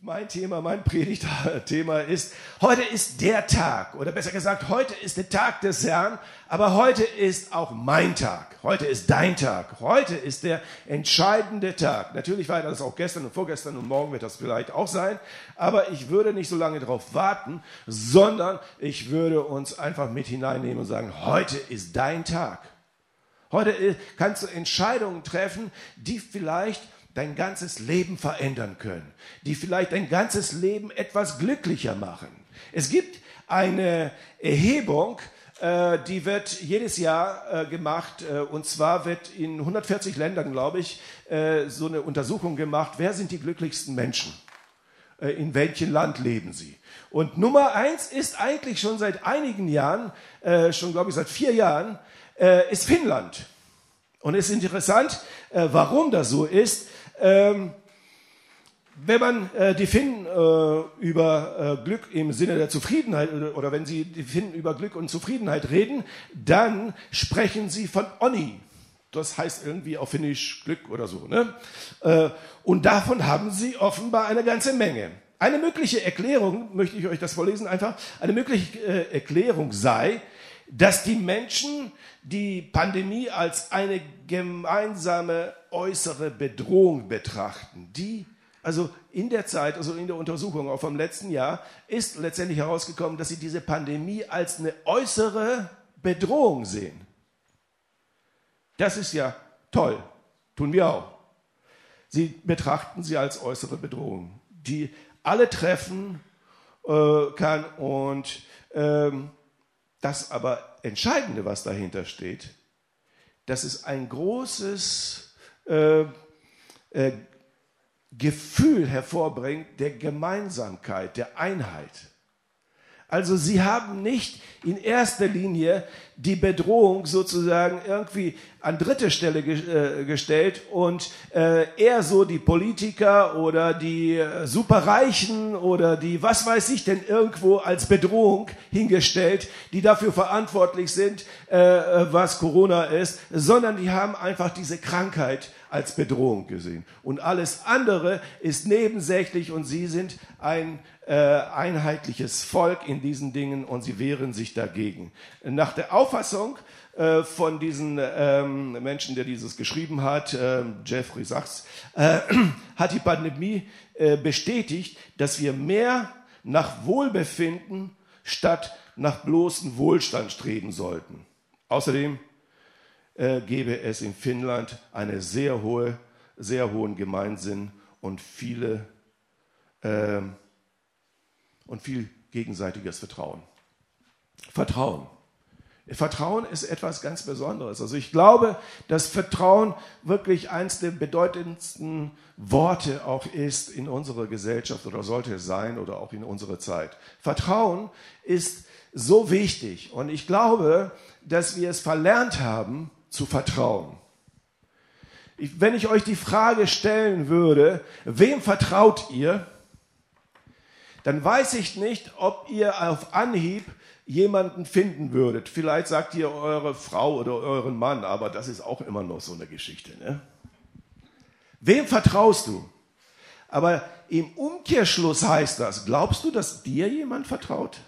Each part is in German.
Mein Thema, mein Predigtthema ist, heute ist der Tag, oder besser gesagt, heute ist der Tag des Herrn, aber heute ist auch mein Tag. Heute ist dein Tag. Heute ist der entscheidende Tag. Natürlich war das auch gestern und vorgestern und morgen wird das vielleicht auch sein, aber ich würde nicht so lange darauf warten, sondern ich würde uns einfach mit hineinnehmen und sagen, heute ist dein Tag. Heute kannst du Entscheidungen treffen, die vielleicht dein ganzes Leben verändern können, die vielleicht dein ganzes Leben etwas glücklicher machen. Es gibt eine Erhebung, äh, die wird jedes Jahr äh, gemacht äh, und zwar wird in 140 Ländern, glaube ich, so eine Untersuchung gemacht, wer sind die glücklichsten Menschen? In welchem Land leben sie? Und Nummer eins ist eigentlich schon seit einigen Jahren, schon glaube ich seit vier Jahren, ist Finnland. Und es ist interessant, warum das so ist. Ähm, wenn man äh, die Finnen äh, über äh, Glück im Sinne der Zufriedenheit oder, oder wenn sie die Finnen über Glück und Zufriedenheit reden, dann sprechen sie von Onni. Das heißt irgendwie auf Finnisch Glück oder so. Ne? Äh, und davon haben sie offenbar eine ganze Menge. Eine mögliche Erklärung, möchte ich euch das vorlesen einfach, eine mögliche äh, Erklärung sei, dass die Menschen die Pandemie als eine gemeinsame äußere Bedrohung betrachten, die also in der Zeit, also in der Untersuchung auch vom letzten Jahr, ist letztendlich herausgekommen, dass sie diese Pandemie als eine äußere Bedrohung sehen. Das ist ja toll, tun wir auch. Sie betrachten sie als äußere Bedrohung, die alle treffen äh, kann und ähm, das aber Entscheidende, was dahinter steht, dass es ein großes äh, äh, Gefühl hervorbringt der Gemeinsamkeit, der Einheit. Also sie haben nicht in erster Linie die Bedrohung sozusagen irgendwie an dritte Stelle ge äh, gestellt und äh, eher so die Politiker oder die äh, Superreichen oder die was weiß ich denn irgendwo als Bedrohung hingestellt, die dafür verantwortlich sind, äh, was Corona ist, sondern die haben einfach diese Krankheit als Bedrohung gesehen. Und alles andere ist nebensächlich und sie sind ein äh, einheitliches Volk in diesen Dingen und sie wehren sich dagegen. Nach der Auffassung äh, von diesen ähm, Menschen, der dieses geschrieben hat, äh, Jeffrey Sachs, äh, hat die Pandemie äh, bestätigt, dass wir mehr nach Wohlbefinden statt nach bloßen Wohlstand streben sollten. Außerdem äh, gäbe es in Finnland eine sehr hohe, sehr hohen Gemeinsinn und viele äh, und viel gegenseitiges Vertrauen. Vertrauen. Vertrauen ist etwas ganz Besonderes. Also ich glaube, dass Vertrauen wirklich eines der bedeutendsten Worte auch ist in unserer Gesellschaft oder sollte es sein oder auch in unserer Zeit. Vertrauen ist so wichtig und ich glaube, dass wir es verlernt haben zu vertrauen. Wenn ich euch die Frage stellen würde, wem vertraut ihr? Dann weiß ich nicht, ob ihr auf Anhieb jemanden finden würdet. Vielleicht sagt ihr eure Frau oder euren Mann, aber das ist auch immer noch so eine Geschichte. Ne? Wem vertraust du? Aber im Umkehrschluss heißt das, glaubst du, dass dir jemand vertraut?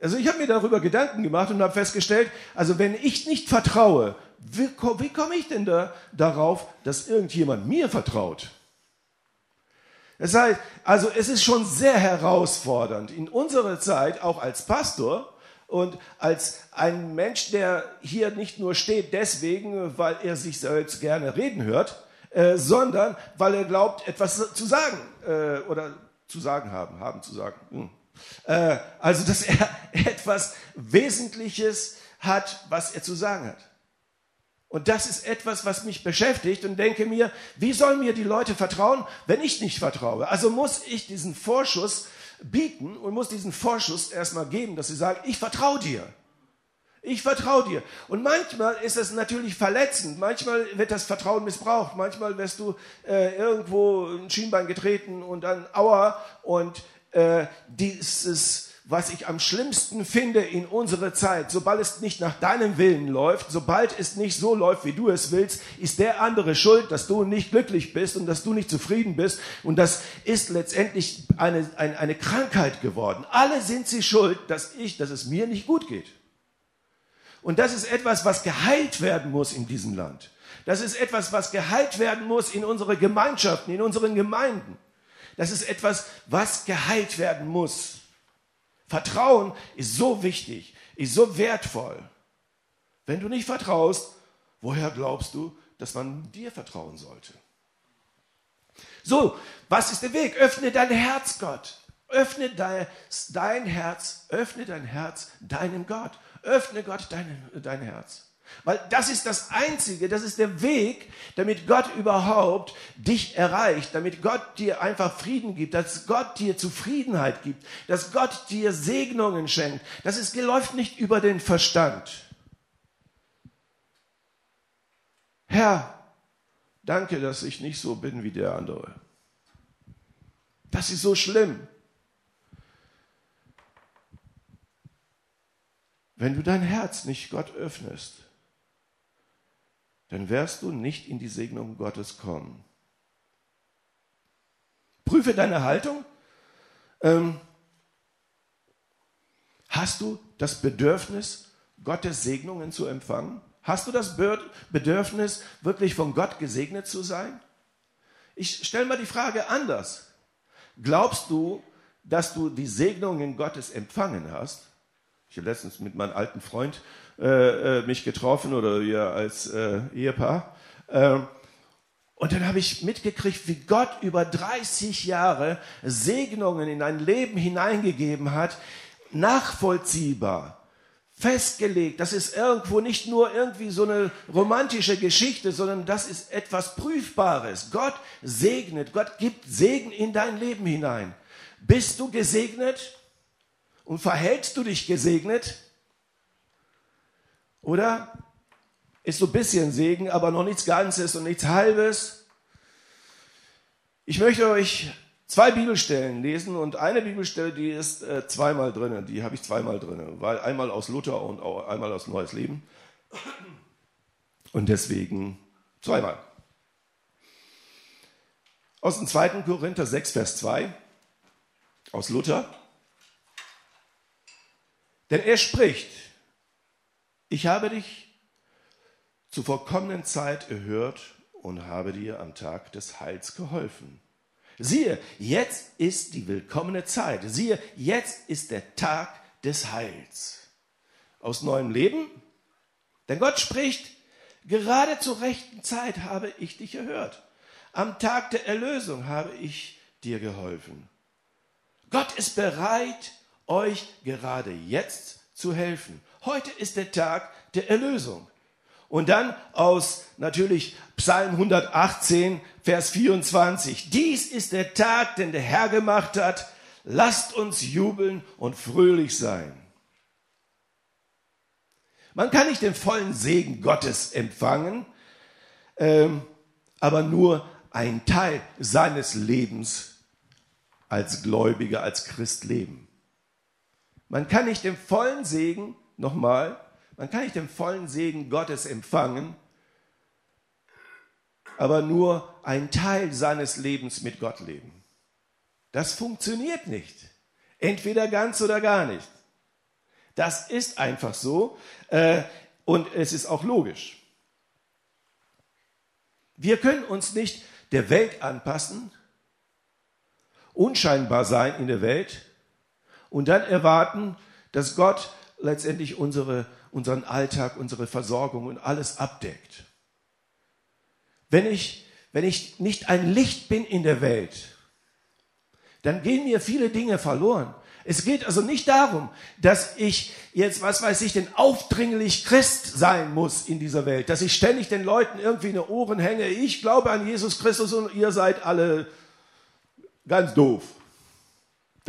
Also ich habe mir darüber Gedanken gemacht und habe festgestellt, also wenn ich nicht vertraue, wie, wie komme ich denn da, darauf, dass irgendjemand mir vertraut? Das heißt, also es ist schon sehr herausfordernd in unserer Zeit, auch als Pastor und als ein Mensch, der hier nicht nur steht deswegen, weil er sich selbst gerne reden hört, äh, sondern weil er glaubt, etwas zu sagen äh, oder zu sagen haben, haben zu sagen. Hm. Äh, also, dass er etwas Wesentliches hat, was er zu sagen hat. Und das ist etwas, was mich beschäftigt und denke mir, wie sollen mir die Leute vertrauen, wenn ich nicht vertraue? Also muss ich diesen Vorschuss bieten und muss diesen Vorschuss erstmal geben, dass sie sagen, ich vertraue dir. Ich vertraue dir. Und manchmal ist das natürlich verletzend. Manchmal wird das Vertrauen missbraucht. Manchmal wirst du äh, irgendwo ein Schienbein getreten und dann aua und äh, dieses was ich am schlimmsten finde in unserer Zeit. Sobald es nicht nach deinem Willen läuft, sobald es nicht so läuft, wie du es willst, ist der andere schuld, dass du nicht glücklich bist und dass du nicht zufrieden bist. Und das ist letztendlich eine, eine, eine Krankheit geworden. Alle sind sie schuld, dass ich, dass es mir nicht gut geht. Und das ist etwas, was geheilt werden muss in diesem Land. Das ist etwas, was geheilt werden muss in unsere Gemeinschaften, in unseren Gemeinden. Das ist etwas, was geheilt werden muss. Vertrauen ist so wichtig, ist so wertvoll. Wenn du nicht vertraust, woher glaubst du, dass man dir vertrauen sollte? So, was ist der Weg? Öffne dein Herz, Gott. Öffne dein, dein Herz, öffne dein Herz deinem Gott. Öffne Gott dein, dein Herz. Weil das ist das Einzige, das ist der Weg, damit Gott überhaupt dich erreicht, damit Gott dir einfach Frieden gibt, dass Gott dir Zufriedenheit gibt, dass Gott dir Segnungen schenkt. Das ist, läuft nicht über den Verstand. Herr, danke, dass ich nicht so bin wie der andere. Das ist so schlimm. Wenn du dein Herz nicht Gott öffnest, dann wirst du nicht in die Segnung Gottes kommen. Prüfe deine Haltung. Ähm, hast du das Bedürfnis, Gottes Segnungen zu empfangen? Hast du das Bedürfnis, wirklich von Gott gesegnet zu sein? Ich stelle mal die Frage anders. Glaubst du, dass du die Segnungen Gottes empfangen hast? Ich habe letztens mit meinem alten Freund äh, äh, mich getroffen oder wir als äh, Ehepaar. Ähm, und dann habe ich mitgekriegt, wie Gott über 30 Jahre Segnungen in ein Leben hineingegeben hat, nachvollziehbar, festgelegt. Das ist irgendwo nicht nur irgendwie so eine romantische Geschichte, sondern das ist etwas Prüfbares. Gott segnet, Gott gibt Segen in dein Leben hinein. Bist du gesegnet? Und verhältst du dich gesegnet? Oder ist so ein bisschen Segen, aber noch nichts Ganzes und nichts Halbes? Ich möchte euch zwei Bibelstellen lesen und eine Bibelstelle, die ist äh, zweimal drin, die habe ich zweimal drin, weil einmal aus Luther und einmal aus Neues Leben. Und deswegen zweimal. Aus dem 2. Korinther 6, Vers 2, aus Luther. Denn er spricht, ich habe dich zur vollkommenen Zeit erhört und habe dir am Tag des Heils geholfen. Siehe, jetzt ist die willkommene Zeit. Siehe, jetzt ist der Tag des Heils. Aus neuem Leben? Denn Gott spricht, gerade zur rechten Zeit habe ich dich erhört. Am Tag der Erlösung habe ich dir geholfen. Gott ist bereit, euch gerade jetzt zu helfen. Heute ist der Tag der Erlösung. Und dann aus natürlich Psalm 118, Vers 24. Dies ist der Tag, den der Herr gemacht hat. Lasst uns jubeln und fröhlich sein. Man kann nicht den vollen Segen Gottes empfangen, ähm, aber nur ein Teil seines Lebens als Gläubiger, als Christ leben. Man kann nicht den vollen Segen, nochmal, man kann nicht den vollen Segen Gottes empfangen, aber nur ein Teil seines Lebens mit Gott leben. Das funktioniert nicht. Entweder ganz oder gar nicht. Das ist einfach so äh, und es ist auch logisch. Wir können uns nicht der Welt anpassen, unscheinbar sein in der Welt und dann erwarten, dass Gott letztendlich unsere, unseren Alltag, unsere Versorgung und alles abdeckt. Wenn ich, wenn ich nicht ein Licht bin in der Welt, dann gehen mir viele Dinge verloren. Es geht also nicht darum, dass ich jetzt, was weiß ich, denn aufdringlich Christ sein muss in dieser Welt, dass ich ständig den Leuten irgendwie in die Ohren hänge, ich glaube an Jesus Christus und ihr seid alle ganz doof.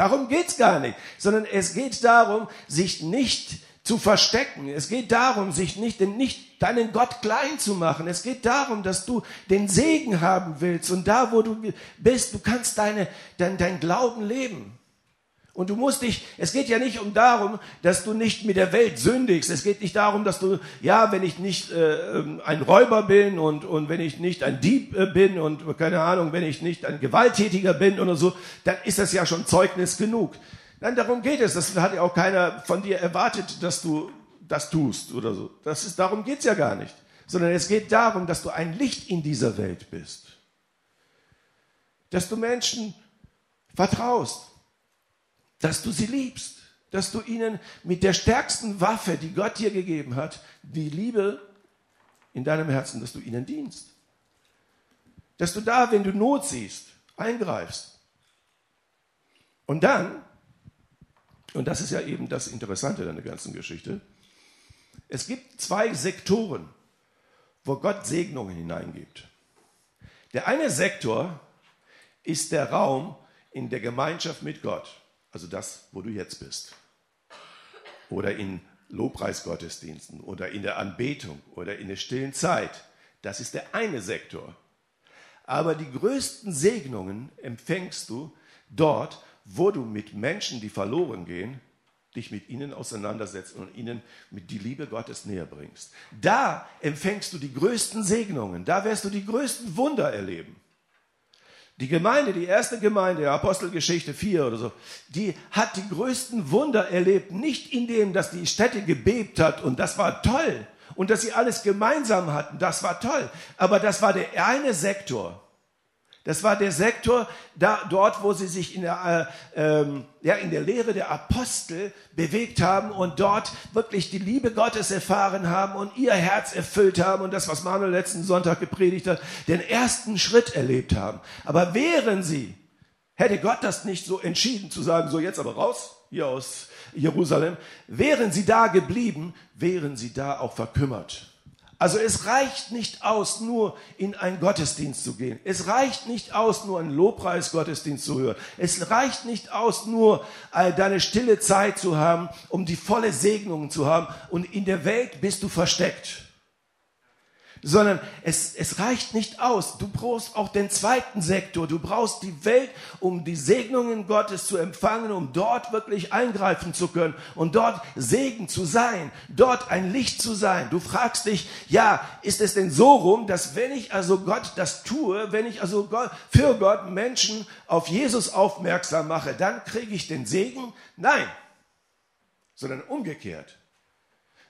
Darum geht's gar nicht, sondern es geht darum, sich nicht zu verstecken. Es geht darum, sich nicht, nicht deinen Gott klein zu machen. Es geht darum, dass du den Segen haben willst und da, wo du bist, du kannst deine, dein, dein Glauben leben. Und du musst dich, es geht ja nicht um darum, dass du nicht mit der Welt sündigst. Es geht nicht darum, dass du, ja, wenn ich nicht äh, ähm, ein Räuber bin und, und wenn ich nicht ein Dieb äh, bin und keine Ahnung, wenn ich nicht ein Gewalttätiger bin oder so, dann ist das ja schon Zeugnis genug. Nein, darum geht es. Das hat ja auch keiner von dir erwartet, dass du das tust oder so. Das ist, darum geht's ja gar nicht. Sondern es geht darum, dass du ein Licht in dieser Welt bist. Dass du Menschen vertraust dass du sie liebst, dass du ihnen mit der stärksten Waffe, die Gott dir gegeben hat, die Liebe in deinem Herzen, dass du ihnen dienst. Dass du da, wenn du Not siehst, eingreifst. Und dann, und das ist ja eben das Interessante an der ganzen Geschichte, es gibt zwei Sektoren, wo Gott Segnungen hineingibt. Der eine Sektor ist der Raum in der Gemeinschaft mit Gott also das, wo du jetzt bist. Oder in Lobpreisgottesdiensten oder in der Anbetung oder in der stillen Zeit. Das ist der eine Sektor. Aber die größten Segnungen empfängst du dort, wo du mit Menschen, die verloren gehen, dich mit ihnen auseinandersetzt und ihnen mit die Liebe Gottes näher bringst. Da empfängst du die größten Segnungen, da wirst du die größten Wunder erleben. Die Gemeinde, die erste Gemeinde, Apostelgeschichte 4 oder so, die hat die größten Wunder erlebt, nicht in dem, dass die Städte gebebt hat und das war toll und dass sie alles gemeinsam hatten, das war toll, aber das war der eine Sektor. Das war der Sektor da, dort, wo sie sich in der, äh, ähm, ja, in der Lehre der Apostel bewegt haben und dort wirklich die Liebe Gottes erfahren haben und ihr Herz erfüllt haben und das, was Manuel letzten Sonntag gepredigt hat, den ersten Schritt erlebt haben. Aber wären sie, hätte Gott das nicht so entschieden zu sagen, so jetzt aber raus, hier aus Jerusalem, wären sie da geblieben, wären sie da auch verkümmert. Also es reicht nicht aus, nur in einen Gottesdienst zu gehen. Es reicht nicht aus, nur einen Lobpreisgottesdienst zu hören. Es reicht nicht aus, nur deine stille Zeit zu haben, um die volle Segnung zu haben. Und in der Welt bist du versteckt sondern es, es reicht nicht aus. Du brauchst auch den zweiten Sektor. Du brauchst die Welt, um die Segnungen Gottes zu empfangen, um dort wirklich eingreifen zu können und dort Segen zu sein, dort ein Licht zu sein. Du fragst dich, ja, ist es denn so rum, dass wenn ich also Gott das tue, wenn ich also Gott, für Gott Menschen auf Jesus aufmerksam mache, dann kriege ich den Segen? Nein, sondern umgekehrt.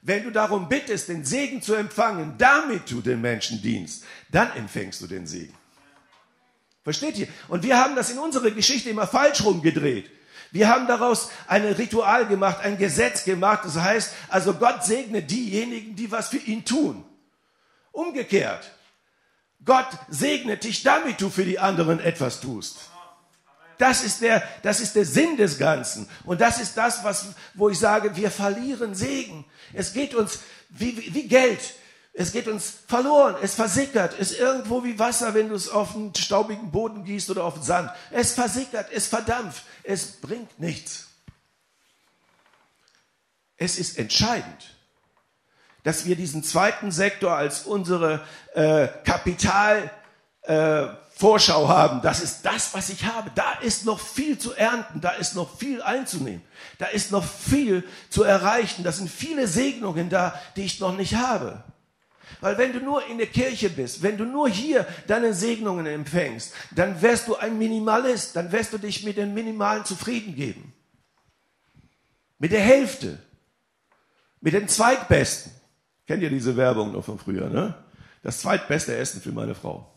Wenn du darum bittest, den Segen zu empfangen, damit du den Menschen dienst, dann empfängst du den Segen. Versteht ihr? Und wir haben das in unserer Geschichte immer falsch rumgedreht. Wir haben daraus ein Ritual gemacht, ein Gesetz gemacht. Das heißt, also Gott segne diejenigen, die was für ihn tun. Umgekehrt. Gott segnet dich, damit du für die anderen etwas tust. Das ist der, das ist der Sinn des Ganzen. Und das ist das, was, wo ich sage, wir verlieren Segen. Es geht uns wie, wie, wie Geld. Es geht uns verloren, es versickert, es ist irgendwo wie Wasser, wenn du es auf einen staubigen Boden gießt oder auf den Sand. Es versickert, es verdampft, es bringt nichts. Es ist entscheidend, dass wir diesen zweiten Sektor als unsere äh, Kapital äh, Vorschau haben, das ist das, was ich habe. Da ist noch viel zu ernten, da ist noch viel einzunehmen, da ist noch viel zu erreichen, da sind viele Segnungen da, die ich noch nicht habe. Weil wenn du nur in der Kirche bist, wenn du nur hier deine Segnungen empfängst, dann wärst du ein Minimalist, dann wirst du dich mit den Minimalen zufrieden geben. Mit der Hälfte, mit den Zweitbesten. Kennt ihr diese Werbung noch von früher, ne? Das zweitbeste Essen für meine Frau.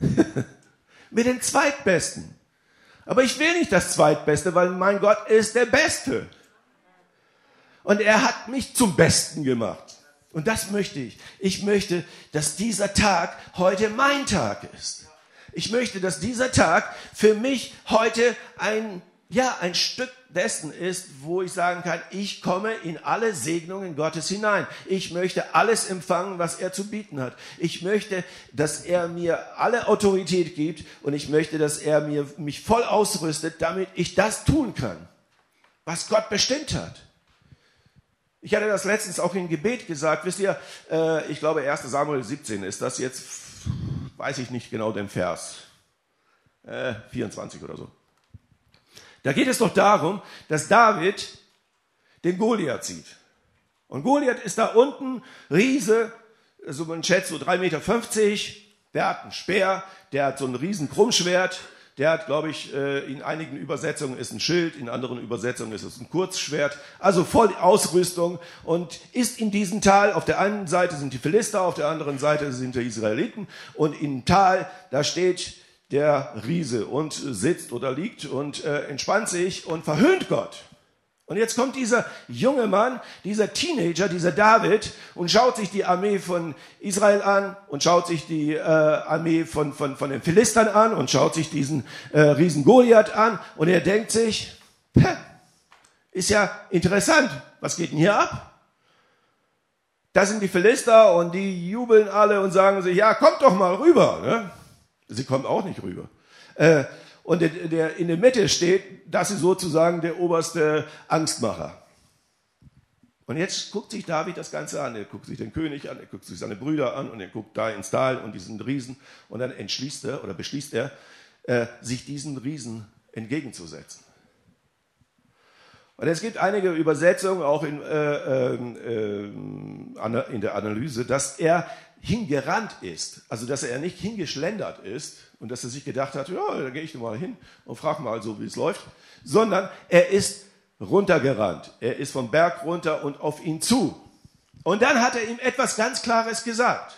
mit den Zweitbesten. Aber ich will nicht das Zweitbeste, weil mein Gott ist der Beste. Und er hat mich zum Besten gemacht. Und das möchte ich. Ich möchte, dass dieser Tag heute mein Tag ist. Ich möchte, dass dieser Tag für mich heute ein ja, ein Stück dessen ist, wo ich sagen kann, ich komme in alle Segnungen Gottes hinein. Ich möchte alles empfangen, was er zu bieten hat. Ich möchte, dass er mir alle Autorität gibt und ich möchte, dass er mir, mich voll ausrüstet, damit ich das tun kann, was Gott bestimmt hat. Ich hatte das letztens auch in Gebet gesagt. Wisst ihr, äh, ich glaube 1 Samuel 17 ist das jetzt, weiß ich nicht genau den Vers, äh, 24 oder so. Da geht es doch darum, dass David den Goliath sieht. Und Goliath ist da unten, Riese, so man schätzt so 3,50 Meter, der hat einen Speer, der hat so ein riesen Krummschwert, der hat, glaube ich, äh, in einigen Übersetzungen ist ein Schild, in anderen Übersetzungen ist es ein Kurzschwert, also voll Ausrüstung und ist in diesem Tal, auf der einen Seite sind die Philister, auf der anderen Seite sind die Israeliten. Und im Tal, da steht der Riese und sitzt oder liegt und äh, entspannt sich und verhöhnt Gott. Und jetzt kommt dieser junge Mann, dieser Teenager, dieser David und schaut sich die Armee von Israel an und schaut sich die äh, Armee von, von, von den Philistern an und schaut sich diesen äh, Riesen Goliath an und er denkt sich, ist ja interessant, was geht denn hier ab? Das sind die Philister und die jubeln alle und sagen sich, ja, kommt doch mal rüber. Ne? Sie kommt auch nicht rüber. Äh, und der, der in der Mitte steht, das ist sozusagen der oberste Angstmacher. Und jetzt guckt sich David das Ganze an. Er guckt sich den König an, er guckt sich seine Brüder an und er guckt da ins Tal und diesen Riesen. Und dann entschließt er oder beschließt er, äh, sich diesen Riesen entgegenzusetzen. Und es gibt einige Übersetzungen auch in, äh, äh, in der Analyse, dass er hingerannt ist, also dass er nicht hingeschlendert ist und dass er sich gedacht hat, ja, da gehe ich mal hin und frage mal so, wie es läuft, sondern er ist runtergerannt. Er ist vom Berg runter und auf ihn zu. Und dann hat er ihm etwas ganz Klares gesagt.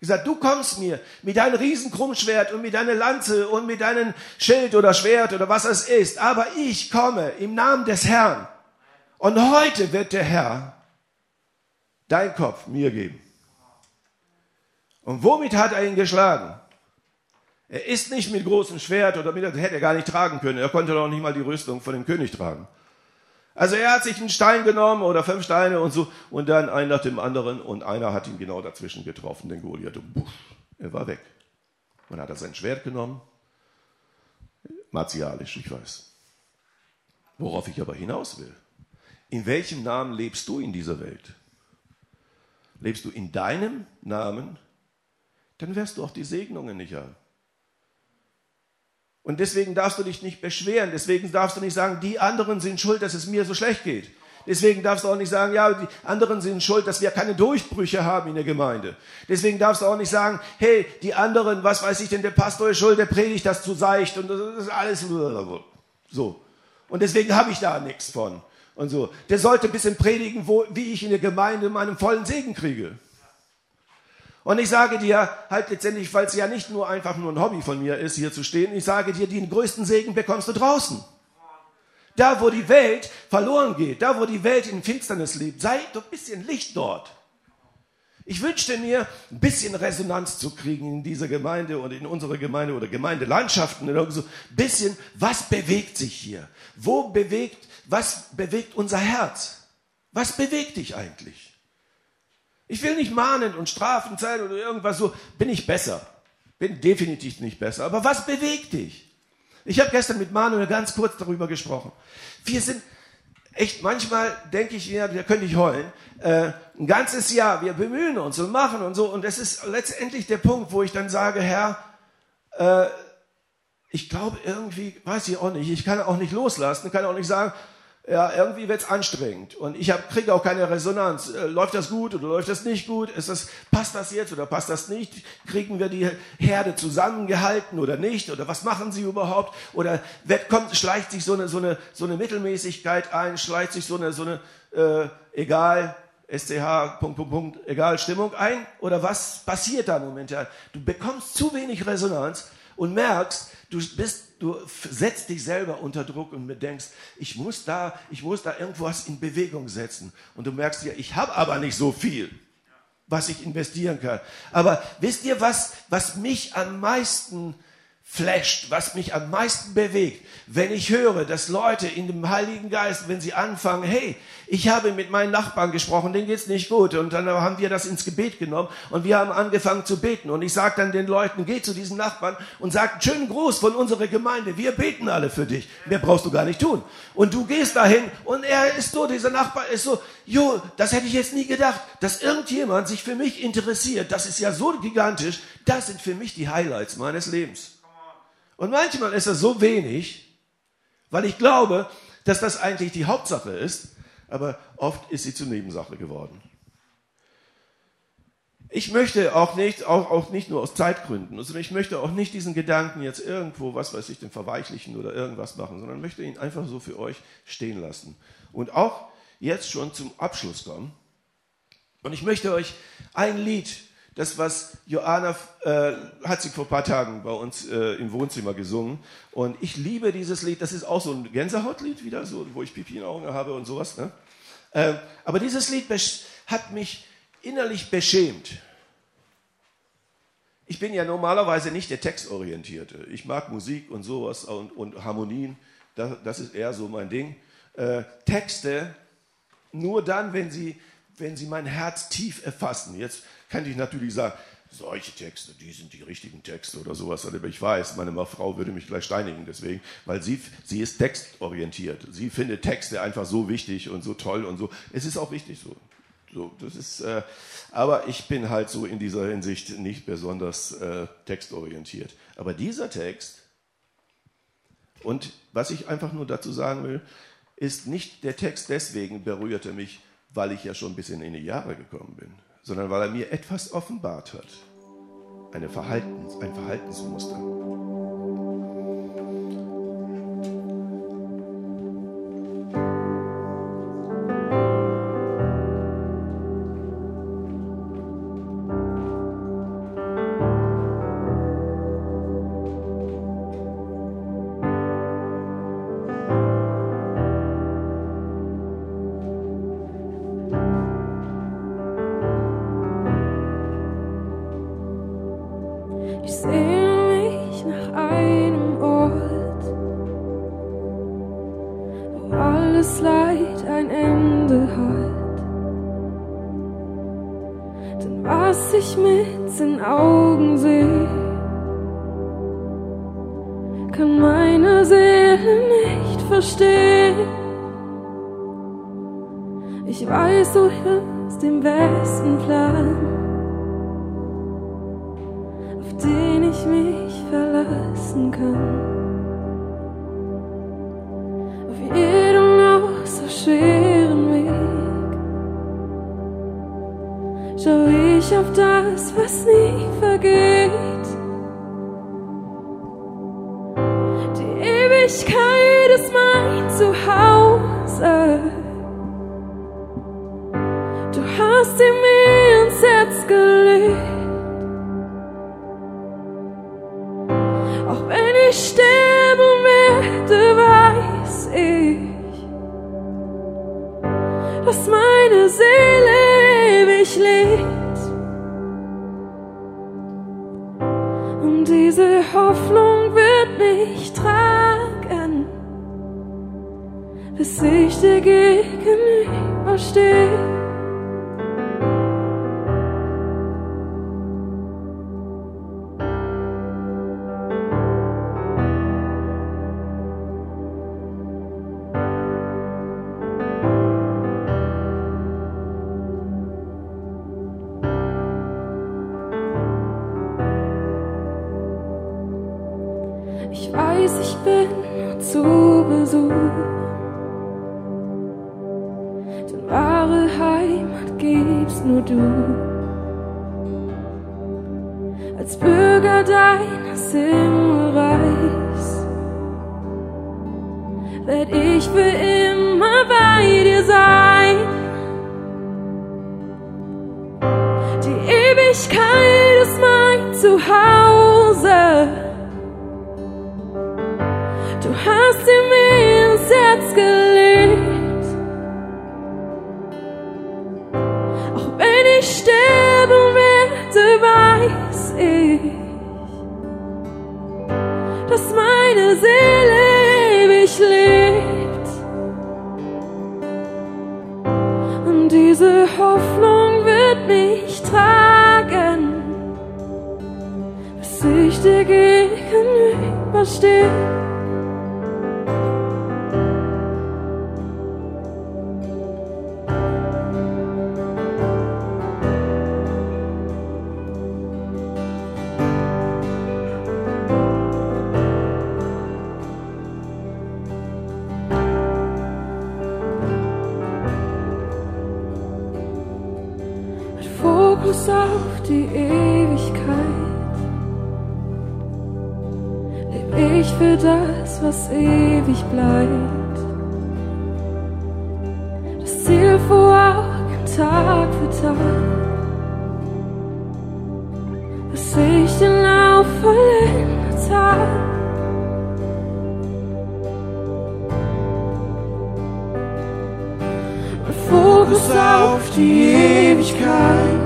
Gesagt, du kommst mir mit deinem Riesenkrummschwert und mit deiner Lanze und mit deinem Schild oder Schwert oder was es ist, aber ich komme im Namen des Herrn. Und heute wird der Herr dein Kopf mir geben. Und womit hat er ihn geschlagen? Er ist nicht mit großem Schwert oder mit, hätte er gar nicht tragen können. Er konnte doch nicht mal die Rüstung von dem König tragen. Also er hat sich einen Stein genommen oder fünf Steine und so und dann einen nach dem anderen und einer hat ihn genau dazwischen getroffen, den Goliath. Und buff, er war weg. Man hat er sein Schwert genommen. Martialisch, ich weiß. Worauf ich aber hinaus will. In welchem Namen lebst du in dieser Welt? Lebst du in deinem Namen dann wirst du auch die Segnungen nicht haben. Und deswegen darfst du dich nicht beschweren. Deswegen darfst du nicht sagen, die anderen sind schuld, dass es mir so schlecht geht. Deswegen darfst du auch nicht sagen, ja, die anderen sind schuld, dass wir keine Durchbrüche haben in der Gemeinde. Deswegen darfst du auch nicht sagen, hey, die anderen, was weiß ich denn, der Pastor ist schuld, der predigt das zu seicht und das ist alles so. Und deswegen habe ich da nichts von. Und so. Der sollte ein bisschen predigen, wo, wie ich in der Gemeinde meinen vollen Segen kriege. Und ich sage dir halt letztendlich, weil es ja nicht nur einfach nur ein Hobby von mir ist, hier zu stehen, ich sage dir, den größten Segen bekommst du draußen. Da, wo die Welt verloren geht, da, wo die Welt in Finsternis lebt, sei doch ein bisschen Licht dort. Ich wünschte mir, ein bisschen Resonanz zu kriegen in dieser Gemeinde oder in unserer Gemeinde oder Gemeindelandschaften oder so. Ein bisschen, was bewegt sich hier? Wo bewegt, was bewegt unser Herz? Was bewegt dich eigentlich? Ich will nicht mahnen und strafen sein oder irgendwas so. Bin ich besser? Bin definitiv nicht besser. Aber was bewegt dich? Ich habe gestern mit Manuel ganz kurz darüber gesprochen. Wir sind echt, manchmal denke ich, ja, da könnte ich heulen. Äh, ein ganzes Jahr, wir bemühen uns und machen und so. Und das ist letztendlich der Punkt, wo ich dann sage, Herr, äh, ich glaube irgendwie, weiß ich auch nicht, ich kann auch nicht loslassen, kann auch nicht sagen, ja, irgendwie wird's anstrengend und ich kriege auch keine Resonanz. Äh, läuft das gut oder läuft das nicht gut? Ist das, passt das jetzt oder passt das nicht? Kriegen wir die Herde zusammengehalten oder nicht? Oder was machen sie überhaupt? Oder wird, kommt, schleicht sich so eine, so, eine, so eine Mittelmäßigkeit ein, schleicht sich so eine, so eine äh, egal, SCH, Punkt, Punkt, Punkt, egal, Stimmung ein? Oder was passiert da momentan? Du bekommst zu wenig Resonanz und merkst, du bist, du setzt dich selber unter Druck und denkst, ich muss da, ich muss da irgendwas in Bewegung setzen. Und du merkst ja, ich habe aber nicht so viel, was ich investieren kann. Aber wisst ihr was, was mich am meisten flasht, was mich am meisten bewegt, wenn ich höre, dass Leute in dem Heiligen Geist, wenn sie anfangen, hey, ich habe mit meinen Nachbarn gesprochen, denen geht's nicht gut, und dann haben wir das ins Gebet genommen und wir haben angefangen zu beten. Und ich sage dann den Leuten, geh zu diesen Nachbarn und sag schönen Gruß von unserer Gemeinde. Wir beten alle für dich. Mehr brauchst du gar nicht tun. Und du gehst dahin und er ist so, dieser Nachbar ist so, jo, das hätte ich jetzt nie gedacht, dass irgendjemand sich für mich interessiert. Das ist ja so gigantisch. Das sind für mich die Highlights meines Lebens. Und manchmal ist das so wenig, Weil ich glaube, dass das eigentlich die Hauptsache ist, aber oft ist sie zur Nebensache geworden. Ich möchte auch nicht, auch, auch nicht nur aus Zeitgründen, sondern ich möchte auch nicht diesen Gedanken jetzt irgendwo, was weiß ich, den verweichlichen oder irgendwas machen, sondern möchte ihn einfach so für euch stehen lassen. Und auch jetzt schon zum Abschluss kommen. Und ich möchte euch ein Lied, das was Joanna äh, hat sie vor ein paar Tagen bei uns äh, im Wohnzimmer gesungen. Und ich liebe dieses Lied. Das ist auch so ein Gänsehautlied wieder, so, wo ich Pipi in den Augen habe und sowas. Ne? Äh, aber dieses Lied hat mich innerlich beschämt. Ich bin ja normalerweise nicht der Textorientierte. Ich mag Musik und sowas und, und Harmonien. Das, das, ist eher so mein Ding. Äh, Texte nur dann, wenn sie, wenn sie mein Herz tief erfassen. Jetzt kann ich natürlich sagen, solche Texte, die sind die richtigen Texte oder sowas. Aber ich weiß, meine Frau würde mich gleich steinigen deswegen, weil sie, sie ist textorientiert. Sie findet Texte einfach so wichtig und so toll und so. Es ist auch wichtig so. So, das ist, äh, aber ich bin halt so in dieser Hinsicht nicht besonders äh, textorientiert. Aber dieser Text, und was ich einfach nur dazu sagen will, ist nicht der Text deswegen berührte mich, weil ich ja schon ein bisschen in die Jahre gekommen bin, sondern weil er mir etwas offenbart hat. Eine Verhaltens, ein Verhaltensmuster. Wolken. Auf jedem noch so schweren Weg schau ich auf das, was nie vergeht. Was ich den Lauf vollendet habe. Fokus auf die Ewigkeit.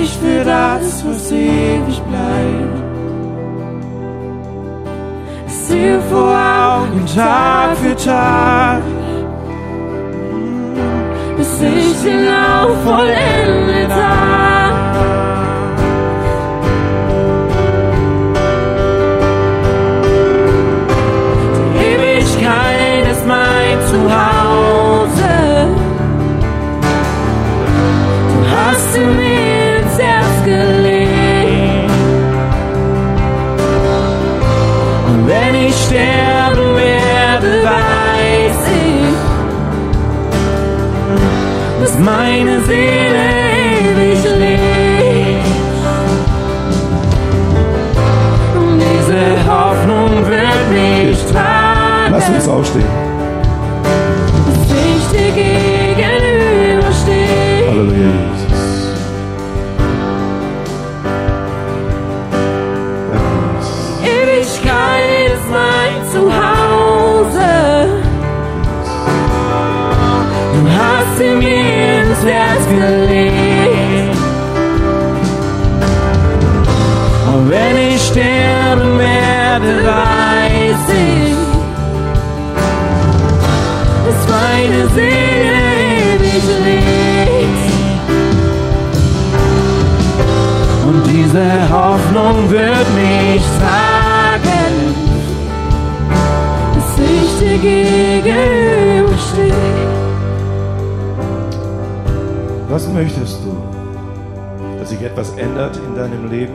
Ich für das, was ewig bleibt. Das Ziel vor Tag für Tag. Ich den Lauf vollendet habe. Etwas ändert in deinem Leben?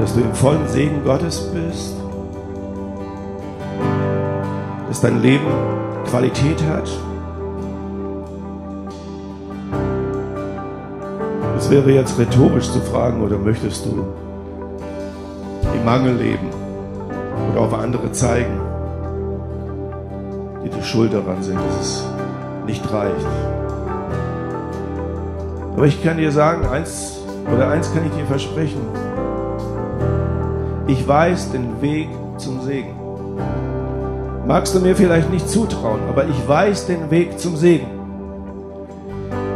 Dass du im vollen Segen Gottes bist? Dass dein Leben Qualität hat? Es wäre jetzt rhetorisch zu fragen, oder möchtest du im Mangel leben oder auf andere zeigen, die die schuld daran sind, dass es nicht reicht? Aber ich kann dir sagen, eins oder eins kann ich dir versprechen. Ich weiß den Weg zum Segen. Magst du mir vielleicht nicht zutrauen, aber ich weiß den Weg zum Segen.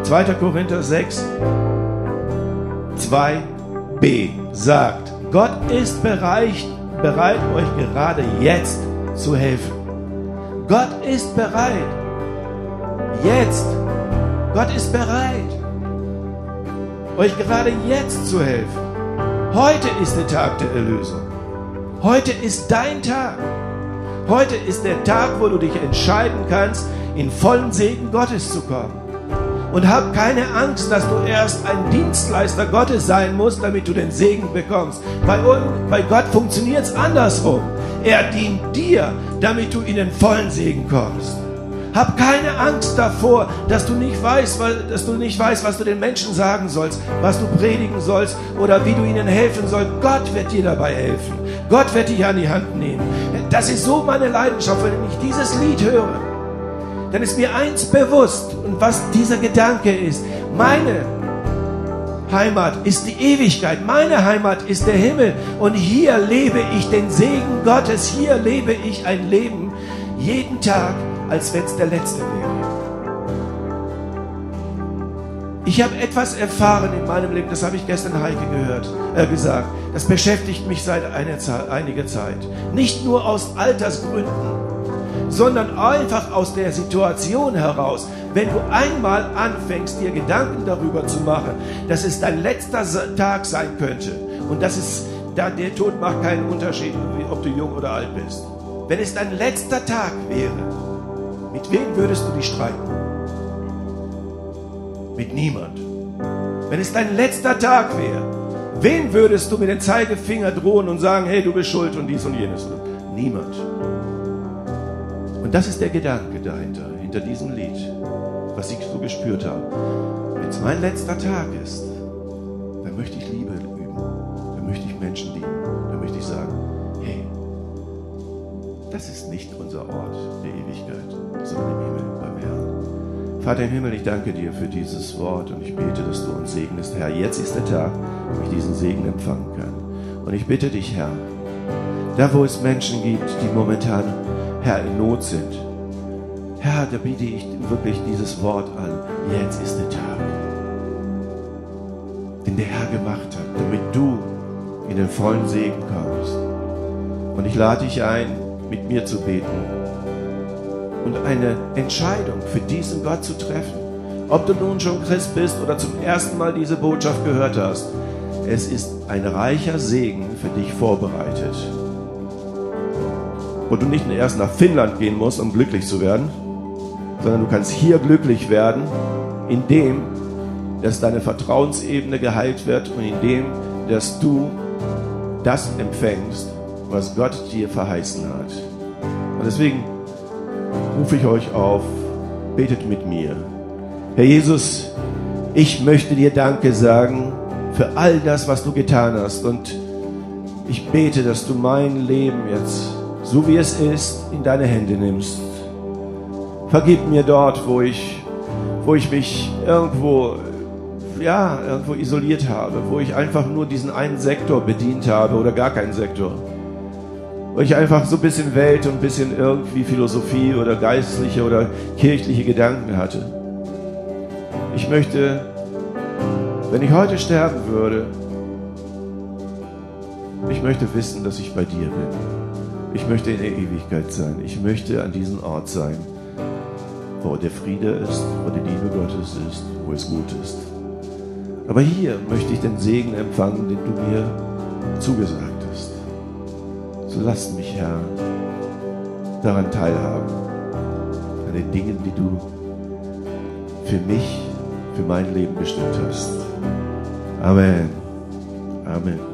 2. Korinther 6, 2b sagt, Gott ist bereit, bereit, euch gerade jetzt zu helfen. Gott ist bereit. Jetzt. Gott ist bereit euch gerade jetzt zu helfen. Heute ist der Tag der Erlösung. Heute ist dein Tag. Heute ist der Tag, wo du dich entscheiden kannst, in vollen Segen Gottes zu kommen. Und hab keine Angst, dass du erst ein Dienstleister Gottes sein musst, damit du den Segen bekommst. Bei, bei Gott funktioniert es andersrum. Er dient dir, damit du in den vollen Segen kommst. Hab keine Angst davor, dass du nicht weißt, dass du nicht weißt, was du den Menschen sagen sollst, was du predigen sollst oder wie du ihnen helfen sollst. Gott wird dir dabei helfen. Gott wird dich an die Hand nehmen. Das ist so meine Leidenschaft, wenn ich dieses Lied höre. Dann ist mir eins bewusst und was dieser Gedanke ist. Meine Heimat ist die Ewigkeit. Meine Heimat ist der Himmel. Und hier lebe ich den Segen Gottes. Hier lebe ich ein Leben jeden Tag, als wenn es der letzte wäre. Ich habe etwas erfahren in meinem Leben, das habe ich gestern Heike gehört, äh, gesagt. Das beschäftigt mich seit Zeit, einiger Zeit. Nicht nur aus Altersgründen, sondern einfach aus der Situation heraus. Wenn du einmal anfängst, dir Gedanken darüber zu machen, dass es dein letzter Tag sein könnte und dass es, da, der Tod macht keinen Unterschied, ob du jung oder alt bist. Wenn es dein letzter Tag wäre, mit wem würdest du dich streiten? Mit niemand. Wenn es dein letzter Tag wäre, wen würdest du mit dem Zeigefinger drohen und sagen, hey, du bist schuld und dies und jenes? Niemand. Und das ist der Gedanke dahinter, hinter diesem Lied. was ich so gespürt habe. Wenn es mein letzter Tag ist, dann möchte ich Liebe üben. Dann möchte ich Menschen lieben. Dann möchte ich sagen, hey, das ist nicht unser Ort der Ewigkeit, sondern im Himmel beim Herrn. Vater im Himmel, ich danke dir für dieses Wort und ich bete, dass du uns segnest. Herr, jetzt ist der Tag, wo ich diesen Segen empfangen kann. Und ich bitte dich, Herr, da wo es Menschen gibt, die momentan, Herr, in Not sind, Herr, da biete ich wirklich dieses Wort an. Jetzt ist der Tag, den der Herr gemacht hat, damit du in den vollen Segen kommst. Und ich lade dich ein, mit mir zu beten und eine Entscheidung für diesen Gott zu treffen. Ob du nun schon Christ bist oder zum ersten Mal diese Botschaft gehört hast, es ist ein reicher Segen für dich vorbereitet. Wo du nicht erst nach Finnland gehen musst, um glücklich zu werden, sondern du kannst hier glücklich werden, indem, dass deine Vertrauensebene geheilt wird und indem, dass du das empfängst, was Gott dir verheißen hat. Und deswegen rufe ich euch auf, betet mit mir. Herr Jesus, ich möchte dir Danke sagen für all das, was du getan hast. Und ich bete, dass du mein Leben jetzt, so wie es ist, in deine Hände nimmst. Vergib mir dort, wo ich, wo ich mich irgendwo, ja, irgendwo isoliert habe, wo ich einfach nur diesen einen Sektor bedient habe oder gar keinen Sektor. Wo ich einfach so ein bisschen Welt und ein bisschen irgendwie Philosophie oder geistliche oder kirchliche Gedanken hatte. Ich möchte wenn ich heute sterben würde, ich möchte wissen, dass ich bei dir bin. Ich möchte in der Ewigkeit sein. Ich möchte an diesem Ort sein, wo der Friede ist, wo die Liebe Gottes ist, wo es gut ist. Aber hier möchte ich den Segen empfangen, den du mir zugesagt hast. So lass mich, Herr, daran teilhaben, an den Dingen, die du für mich, für mein Leben bestimmt hast. Amen. Amen.